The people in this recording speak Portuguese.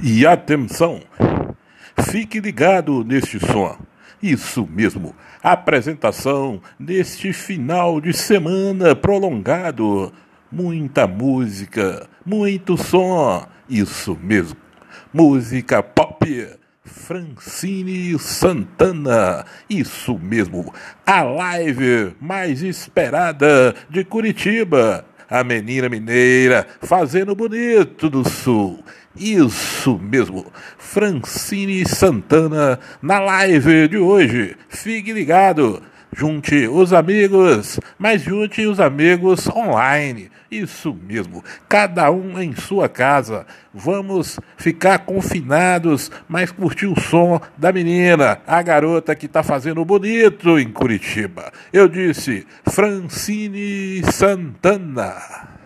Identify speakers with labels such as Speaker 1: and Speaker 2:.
Speaker 1: E atenção, fique ligado neste som. Isso mesmo, apresentação neste final de semana prolongado. Muita música, muito som. Isso mesmo, música pop. Francine Santana, isso mesmo, a live mais esperada de Curitiba a menina mineira fazendo bonito do sul. Isso mesmo, Francine Santana na live de hoje. Fique ligado. Junte os amigos, mas junte os amigos online. Isso mesmo, cada um em sua casa. Vamos ficar confinados, mas curtir o som da menina, a garota que está fazendo bonito em Curitiba. Eu disse, Francine Santana.